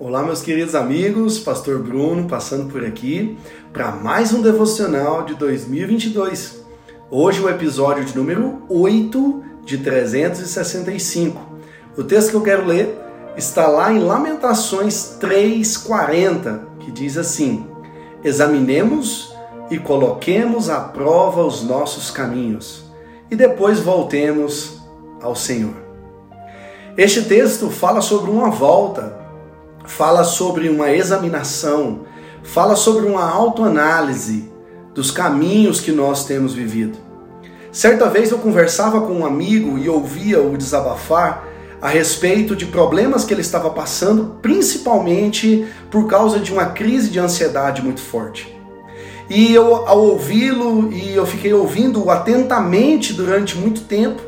Olá, meus queridos amigos, Pastor Bruno passando por aqui para mais um devocional de 2022. Hoje, o episódio de número 8 de 365. O texto que eu quero ler está lá em Lamentações 3:40, que diz assim: Examinemos e coloquemos à prova os nossos caminhos, e depois voltemos ao Senhor. Este texto fala sobre uma volta fala sobre uma examinação, fala sobre uma autoanálise dos caminhos que nós temos vivido. Certa vez eu conversava com um amigo e ouvia o desabafar a respeito de problemas que ele estava passando, principalmente por causa de uma crise de ansiedade muito forte. E eu, ao ouvi-lo, e eu fiquei ouvindo atentamente durante muito tempo,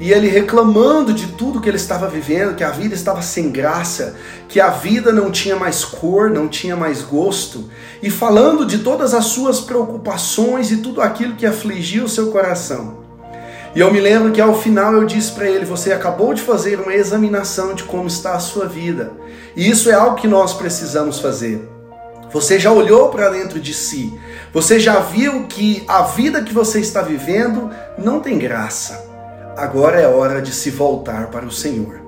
e ele reclamando de tudo que ele estava vivendo, que a vida estava sem graça, que a vida não tinha mais cor, não tinha mais gosto, e falando de todas as suas preocupações e tudo aquilo que afligia o seu coração. E eu me lembro que ao final eu disse para ele: Você acabou de fazer uma examinação de como está a sua vida, e isso é algo que nós precisamos fazer. Você já olhou para dentro de si, você já viu que a vida que você está vivendo não tem graça agora é hora de se voltar para o Senhor.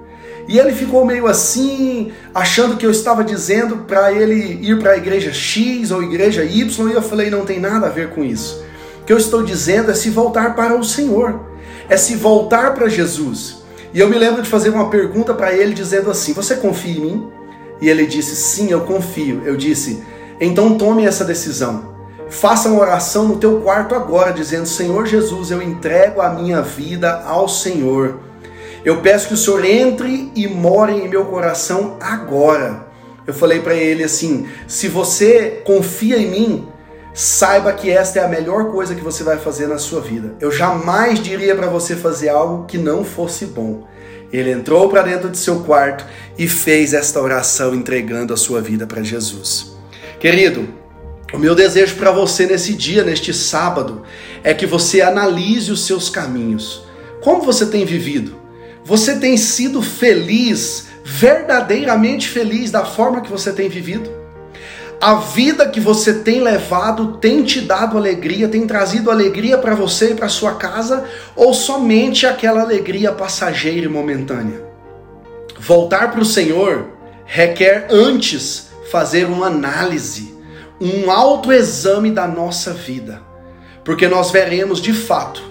E ele ficou meio assim, achando que eu estava dizendo para ele ir para a igreja X ou igreja Y, e eu falei: não tem nada a ver com isso. O que eu estou dizendo é se voltar para o Senhor, é se voltar para Jesus. E eu me lembro de fazer uma pergunta para ele, dizendo assim: Você confia em mim? E ele disse: Sim, eu confio. Eu disse: Então tome essa decisão. Faça uma oração no teu quarto agora, dizendo: Senhor Jesus, eu entrego a minha vida ao Senhor. Eu peço que o Senhor entre e more em meu coração agora. Eu falei para ele assim: se você confia em mim, saiba que esta é a melhor coisa que você vai fazer na sua vida. Eu jamais diria para você fazer algo que não fosse bom. Ele entrou para dentro de seu quarto e fez esta oração entregando a sua vida para Jesus. Querido, o meu desejo para você nesse dia, neste sábado, é que você analise os seus caminhos. Como você tem vivido? Você tem sido feliz, verdadeiramente feliz da forma que você tem vivido? A vida que você tem levado tem te dado alegria, tem trazido alegria para você e para sua casa, ou somente aquela alegria passageira e momentânea? Voltar para o Senhor requer antes fazer uma análise um autoexame da nossa vida, porque nós veremos de fato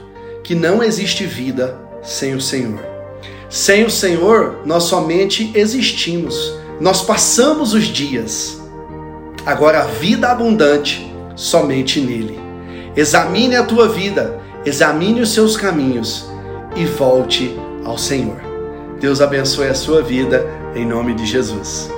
que não existe vida sem o Senhor. Sem o Senhor, nós somente existimos, nós passamos os dias. Agora, a vida abundante, somente nele. Examine a tua vida, examine os seus caminhos e volte ao Senhor. Deus abençoe a sua vida, em nome de Jesus.